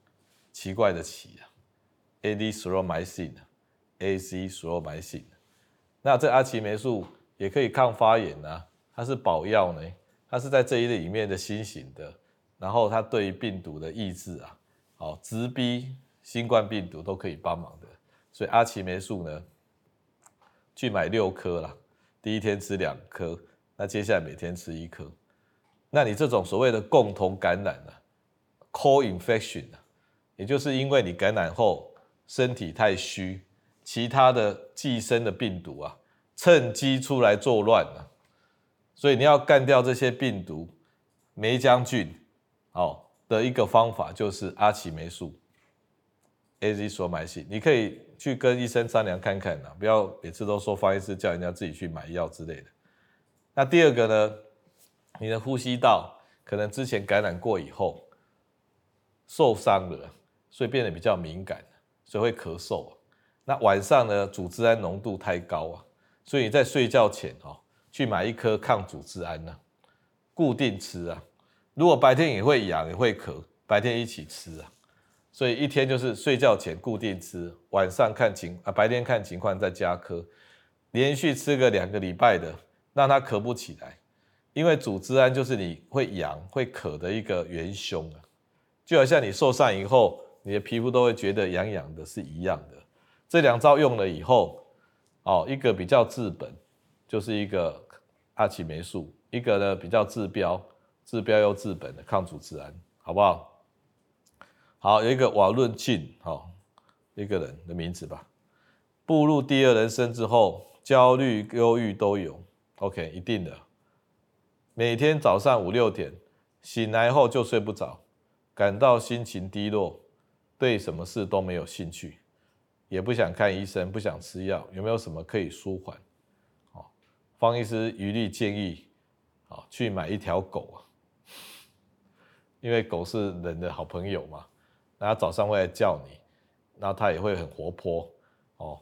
奇怪的奇啊，Azithromycin，Azithromycin。那这阿奇霉素也可以抗发炎啊，它是宝药呢，它是在这一类里面的新型的，然后它对于病毒的抑制啊，好，直逼新冠病毒都可以帮忙的，所以阿奇霉素呢。去买六颗啦，第一天吃两颗，那接下来每天吃一颗。那你这种所谓的共同感染啊，co-infection 啊，也就是因为你感染后身体太虚，其他的寄生的病毒啊，趁机出来作乱啊，所以你要干掉这些病毒，霉浆菌，哦的一个方法就是阿奇霉素，Azithromycin，你可以。去跟医生商量看看呐，不要每次都说方医师叫人家自己去买药之类的。那第二个呢，你的呼吸道可能之前感染过以后受伤了，所以变得比较敏感，所以会咳嗽。那晚上呢，组织胺浓度太高啊，所以你在睡觉前哦，去买一颗抗组织胺呐，固定吃啊。如果白天也会痒也会咳，白天一起吃啊。所以一天就是睡觉前固定吃，晚上看情啊，白天看情况再加颗，连续吃个两个礼拜的，让它咳不起来。因为组织胺就是你会痒会咳的一个元凶啊，就好像你受伤以后，你的皮肤都会觉得痒痒的，是一样的。这两招用了以后，哦，一个比较治本，就是一个阿奇霉素，一个呢比较治标，治标又治本的抗组织胺，好不好？好，有一个瓦伦沁，好，一个人的名字吧。步入第二人生之后，焦虑、忧郁都有。OK，一定的。每天早上五六点醒来后就睡不着，感到心情低落，对什么事都没有兴趣，也不想看医生，不想吃药。有没有什么可以舒缓？哦，方医师余力建议，哦，去买一条狗啊，因为狗是人的好朋友嘛。那他早上会来叫你，那它也会很活泼哦。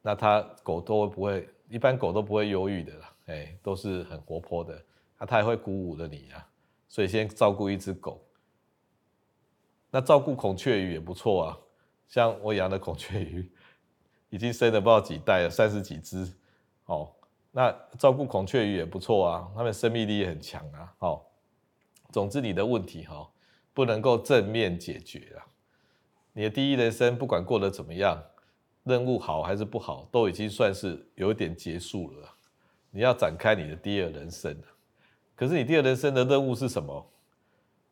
那它狗都不会，一般狗都不会忧郁的啦，哎，都是很活泼的。那他也会鼓舞了你啊，所以先照顾一只狗。那照顾孔雀鱼也不错啊，像我养的孔雀鱼，已经生了不知道几代了，三十几只哦。那照顾孔雀鱼也不错啊，它们生命力也很强啊。哦，总之你的问题哈、不能够正面解决啊！你的第一人生不管过得怎么样，任务好还是不好，都已经算是有点结束了。你要展开你的第二人生。可是你第二人生的任务是什么？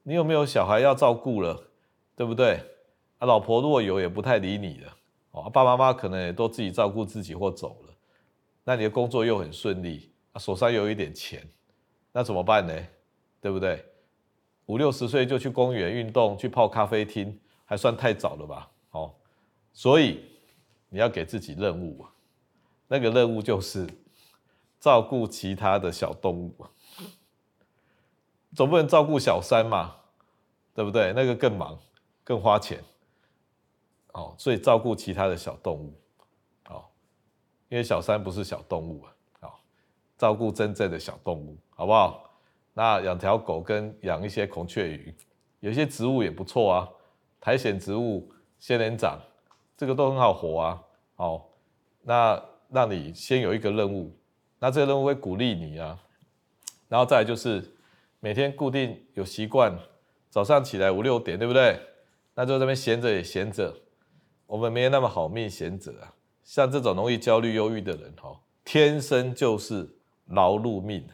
你有没有小孩要照顾了？对不对？啊，老婆如果有也不太理你了。哦，爸爸妈妈可能也都自己照顾自己或走了。那你的工作又很顺利，啊，手上又有一点钱，那怎么办呢？对不对？五六十岁就去公园运动，去泡咖啡厅，还算太早了吧？哦，所以你要给自己任务，那个任务就是照顾其他的小动物，总不能照顾小三嘛，对不对？那个更忙，更花钱。哦，所以照顾其他的小动物，哦，因为小三不是小动物啊，哦，照顾真正的小动物，好不好？那养条狗跟养一些孔雀鱼，有些植物也不错啊，苔藓植物、仙人掌，这个都很好活啊。哦，那让你先有一个任务，那这个任务会鼓励你啊。然后再来就是每天固定有习惯，早上起来五六点，对不对？那就这边闲着也闲着，我们没有那么好命闲着啊。像这种容易焦虑、忧郁的人，哦，天生就是劳碌命。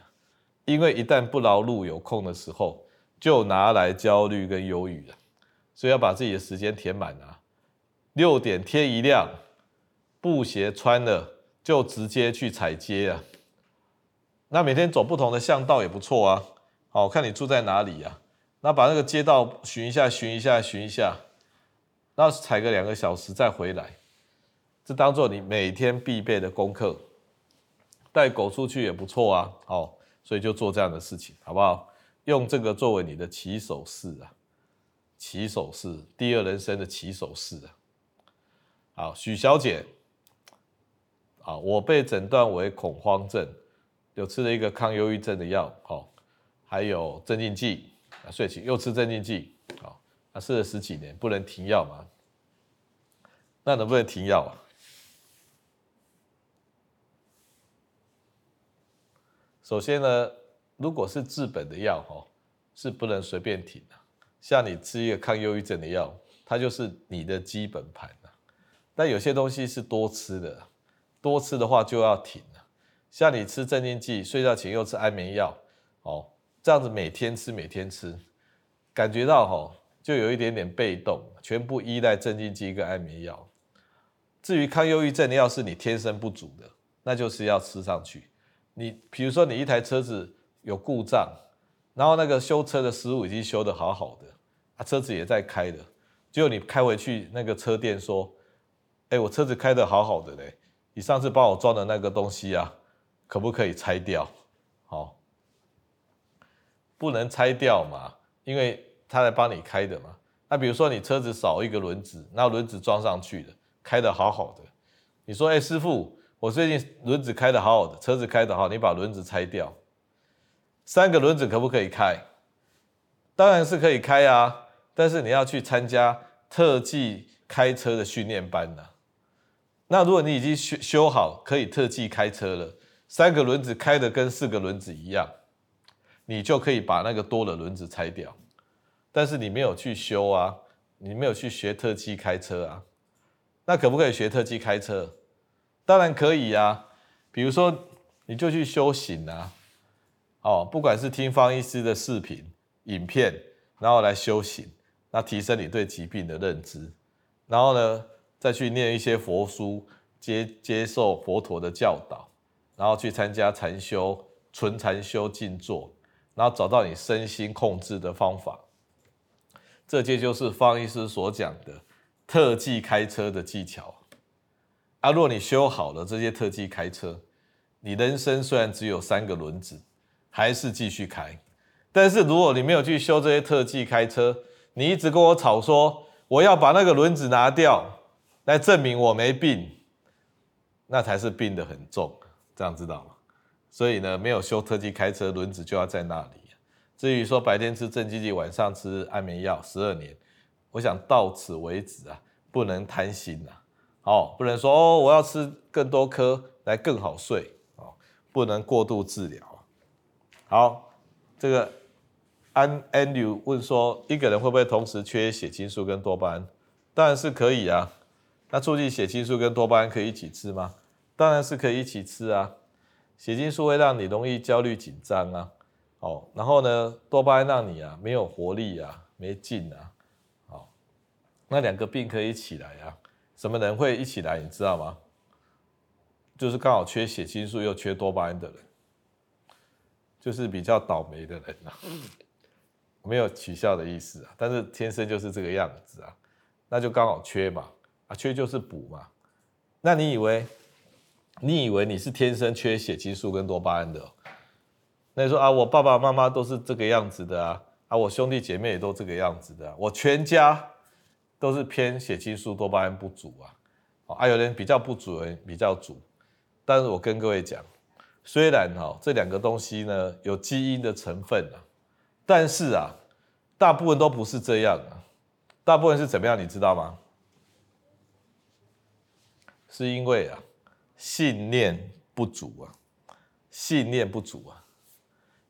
因为一旦不劳碌，有空的时候就拿来焦虑跟忧郁了，所以要把自己的时间填满啊。六点天一亮，布鞋穿了就直接去踩街啊。那每天走不同的巷道也不错啊。好，看你住在哪里啊？那把那个街道巡一下，巡一下，巡一下，那踩个两个小时再回来，这当做你每天必备的功课。带狗出去也不错啊。好。所以就做这样的事情，好不好？用这个作为你的起手式啊，起手式，第二人生的起手式啊。好，许小姐，啊，我被诊断为恐慌症，有吃了一个抗忧郁症的药，好，还有镇静剂，啊，睡醒又吃镇静剂，好，啊，试了十几年，不能停药嘛？那能不能停药啊？首先呢，如果是治本的药，哈，是不能随便停的。像你吃一个抗忧郁症的药，它就是你的基本盘。但有些东西是多吃的，多吃的话就要停了。像你吃镇静剂，睡觉前又吃安眠药，哦，这样子每天吃每天吃，感觉到吼就有一点点被动，全部依赖镇静剂跟安眠药。至于抗忧郁症的药是你天生不足的，那就是要吃上去。你比如说你一台车子有故障，然后那个修车的师傅已经修得好好的，啊，车子也在开的，结果你开回去那个车店说，哎，我车子开得好好的嘞，你上次帮我装的那个东西啊，可不可以拆掉？不能拆掉嘛，因为他来帮你开的嘛。那比如说你车子少一个轮子，那轮子装上去的，开的好好的，你说，哎，师傅。我最近轮子开的好好的，车子开的好，你把轮子拆掉，三个轮子可不可以开？当然是可以开啊，但是你要去参加特技开车的训练班呢。那如果你已经修修好可以特技开车了，三个轮子开的跟四个轮子一样，你就可以把那个多的轮子拆掉。但是你没有去修啊，你没有去学特技开车啊，那可不可以学特技开车？当然可以啊，比如说你就去修行啊，哦，不管是听方医师的视频、影片，然后来修行，那提升你对疾病的认知，然后呢，再去念一些佛书，接接受佛陀的教导，然后去参加禅修、纯禅修、静坐，然后找到你身心控制的方法，这些就是方医师所讲的特技开车的技巧。啊，若你修好了这些特技开车，你人生虽然只有三个轮子，还是继续开。但是如果你没有去修这些特技开车，你一直跟我吵说我要把那个轮子拿掉，来证明我没病，那才是病得很重，这样知道吗？所以呢，没有修特技开车，轮子就要在那里。至于说白天吃镇静剂，晚上吃安眠药，十二年，我想到此为止啊，不能贪心啊。哦，不能说哦，我要吃更多颗来更好睡哦，不能过度治疗。好，这个安 Andrew 问说，一个人会不会同时缺血清素跟多巴胺？当然是可以啊。那促进血清素跟多巴胺可以一起吃吗？当然是可以一起吃啊。血清素会让你容易焦虑紧张啊，哦，然后呢，多巴胺让你啊没有活力啊，没劲啊，好，那两个病可以一起来啊。什么人会一起来？你知道吗？就是刚好缺血清素又缺多巴胺的人，就是比较倒霉的人啊。没有取笑的意思啊，但是天生就是这个样子啊，那就刚好缺嘛，啊，缺就是补嘛。那你以为，你以为你是天生缺血清素跟多巴胺的？那你说啊，我爸爸妈妈都是这个样子的啊，啊，我兄弟姐妹也都这个样子的啊，我全家。都是偏血清素、多巴胺不足啊，啊，有人比较不足，人比较足。但是我跟各位讲，虽然哈这两个东西呢有基因的成分啊，但是啊，大部分都不是这样啊。大部分是怎么样？你知道吗？是因为啊信念不足啊，信念不足啊。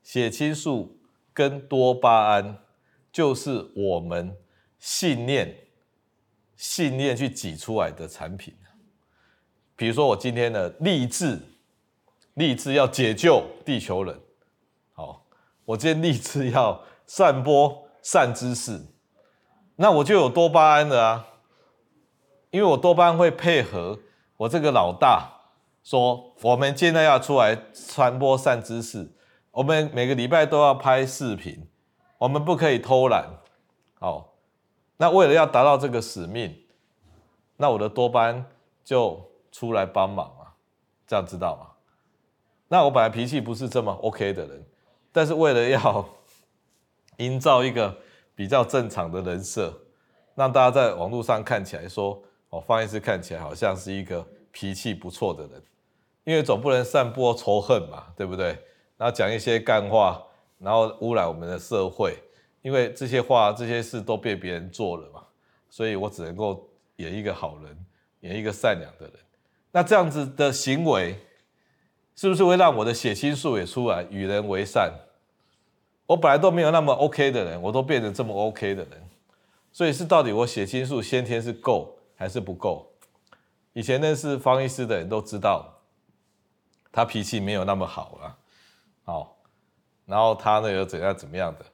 血清素跟多巴胺就是我们信念。信念去挤出来的产品，比如说我今天的励志，励志要解救地球人，好，我今天励志要散播善知识，那我就有多巴胺了啊，因为我多巴胺会配合我这个老大说，我们现在要出来传播善知识，我们每个礼拜都要拍视频，我们不可以偷懒，好。那为了要达到这个使命，那我的多班就出来帮忙啊，这样知道吗？那我本来脾气不是这么 OK 的人，但是为了要营造一个比较正常的人设，让大家在网络上看起来说，哦，方医师看起来好像是一个脾气不错的人，因为总不能散播仇恨嘛，对不对？然后讲一些干话，然后污染我们的社会，因为这些话、这些事都被别人做了嘛，所以我只能够演一个好人，演一个善良的人。那这样子的行为，是不是会让我的血清素也出来，与人为善？我本来都没有那么 OK 的人，我都变成这么 OK 的人，所以是到底我血清素先天是够还是不够？以前认识方医师的人都知道，他脾气没有那么好了，好，然后他呢又怎样怎么样的？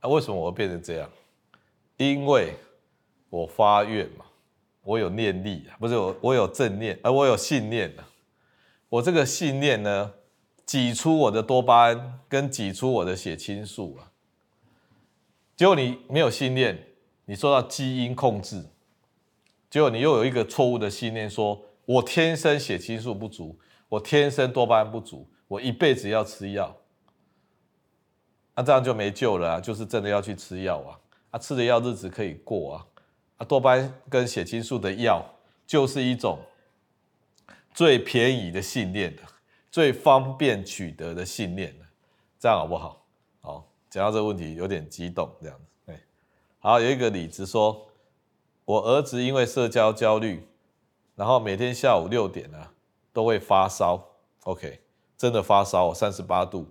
啊，为什么我会变成这样？因为我发愿嘛，我有念力，不是我，我有正念，而我有信念啊。我这个信念呢，挤出我的多巴胺，跟挤出我的血清素啊。结果你没有信念，你受到基因控制。结果你又有一个错误的信念，说我天生血清素不足，我天生多巴胺不足，我一辈子要吃药，那这样就没救了啊！就是真的要去吃药啊！啊，吃的药日子可以过啊！啊，多巴胺跟血清素的药就是一种最便宜的信念的，最方便取得的信念的，这样好不好？好，讲到这个问题有点激动，这样子，哎，好，有一个例子说。我儿子因为社交焦虑，然后每天下午六点呢都会发烧，OK，真的发烧，三十八度，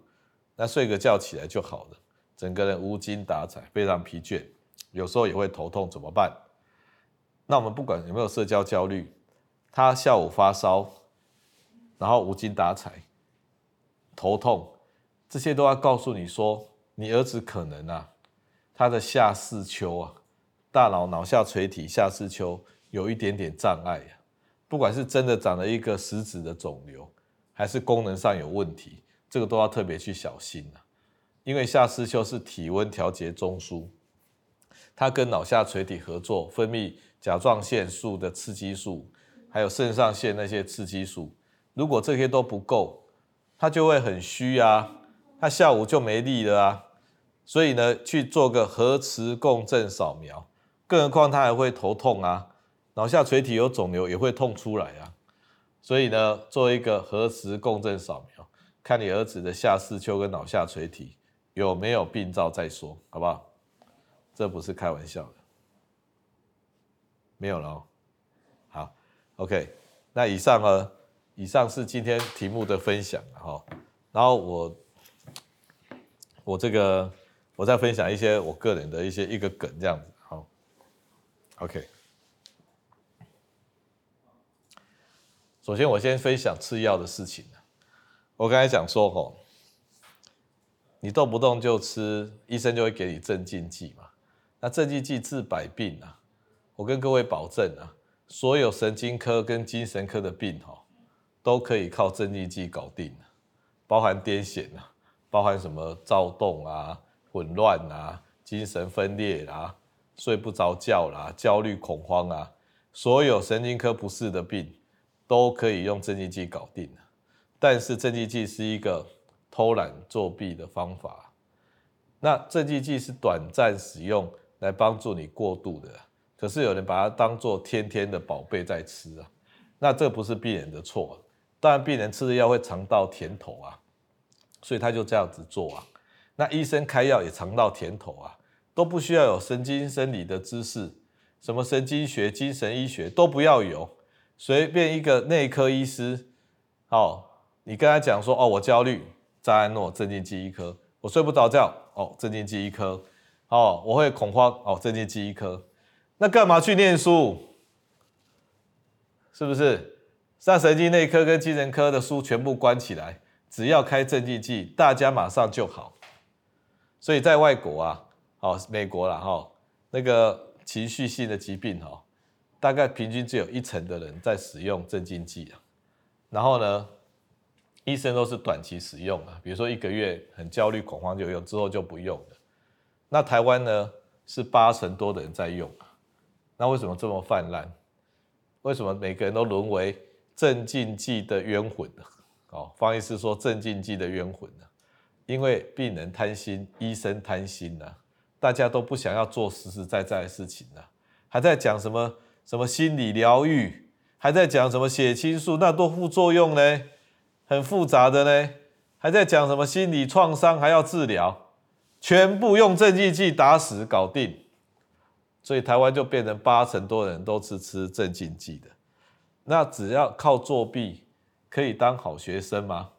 那睡个觉起来就好了，整个人无精打采，非常疲倦，有时候也会头痛，怎么办？那我们不管有没有社交焦虑，他下午发烧，然后无精打采，头痛，这些都要告诉你说，你儿子可能啊，他的下视丘啊。大脑脑下垂体下视丘有一点点障碍呀，不管是真的长了一个实质的肿瘤，还是功能上有问题，这个都要特别去小心啊。因为下视丘是体温调节中枢，它跟脑下垂体合作，分泌甲状腺素的刺激素，还有肾上腺那些刺激素。如果这些都不够，它就会很虚啊，它下午就没力了啊。所以呢，去做个核磁共振扫描。更何况他还会头痛啊，脑下垂体有肿瘤也会痛出来啊，所以呢，做一个核磁共振扫描，看你儿子的下视丘跟脑下垂体有没有病灶再说，好不好？这不是开玩笑的，没有了哦。好，OK，那以上呢，以上是今天题目的分享哈，然后我我这个我再分享一些我个人的一些一个梗这样子。好 OK，首先我先分享吃药的事情。我刚才讲说，吼，你动不动就吃，医生就会给你镇静剂嘛。那镇静剂治百病啊，我跟各位保证啊，所有神经科跟精神科的病，哈，都可以靠镇静剂搞定，包含癫痫啊，包含什么躁动啊、混乱啊、精神分裂啊。睡不着觉啦，焦虑恐慌啊，所有神经科不适的病都可以用镇静剂搞定。但是镇静剂是一个偷懒作弊的方法。那镇静剂是短暂使用来帮助你过度的，可是有人把它当做天天的宝贝在吃啊。那这不是病人的错，当然病人吃的药会尝到甜头啊，所以他就这样子做啊。那医生开药也尝到甜头啊。都不需要有神经生理的知识，什么神经学、精神医学都不要有，随便一个内科医师，哦，你跟他讲说，哦，我焦虑，赞安诺镇静剂一颗，我睡不着觉，哦，镇静剂一颗，哦，我会恐慌，哦，镇静剂一颗，那干嘛去念书？是不是？上神经内科跟精神科的书全部关起来，只要开镇静剂，大家马上就好。所以在外国啊。好，美国啦哈，那个情绪性的疾病哈，大概平均只有一成的人在使用镇静剂啊。然后呢，医生都是短期使用啊，比如说一个月很焦虑恐慌就用，之后就不用了。那台湾呢是八成多的人在用啊，那为什么这么泛滥？为什么每个人都沦为镇静剂的冤魂呢？哦，方医师说镇静剂的冤魂呢，因为病人贪心，医生贪心呐。大家都不想要做实实在在的事情了，还在讲什么什么心理疗愈，还在讲什么血清素，那多副作用呢？很复杂的呢，还在讲什么心理创伤还要治疗，全部用镇静剂打死搞定，所以台湾就变成八成多人都是吃镇静剂的。那只要靠作弊可以当好学生吗？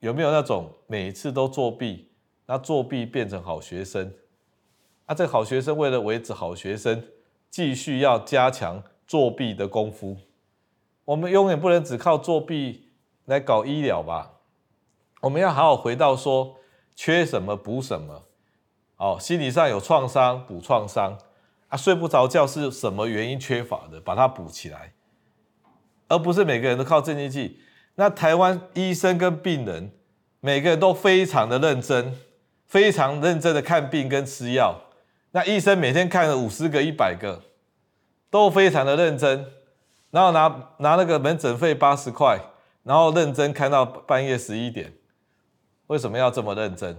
有没有那种每次都作弊，那作弊变成好学生？啊，这好学生为了维持好学生，继续要加强作弊的功夫。我们永远不能只靠作弊来搞医疗吧？我们要好好回到说，缺什么补什么。哦，心理上有创伤补创伤啊，睡不着觉是什么原因缺乏的，把它补起来，而不是每个人都靠镇静剂。那台湾医生跟病人每个人都非常的认真，非常认真的看病跟吃药。那医生每天看了五十个、一百个，都非常的认真，然后拿拿那个门诊费八十块，然后认真看到半夜十一点。为什么要这么认真？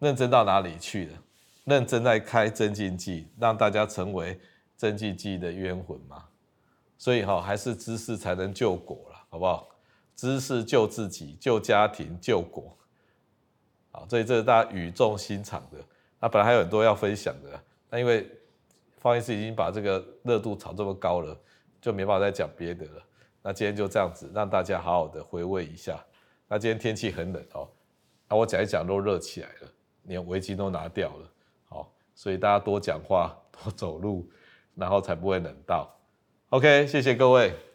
认真到哪里去了？认真在开镇静剂，让大家成为镇静剂的冤魂吗？所以哈，还是知识才能救国了，好不好？知识救自己，救家庭，救国，好，所以这是大家语重心长的。那本来还有很多要分享的，那因为方医师已经把这个热度炒这么高了，就没办法再讲别的了。那今天就这样子，让大家好好的回味一下。那今天天气很冷哦，那我讲一讲都热起来了，连围巾都拿掉了，好，所以大家多讲话，多走路，然后才不会冷到。OK，谢谢各位。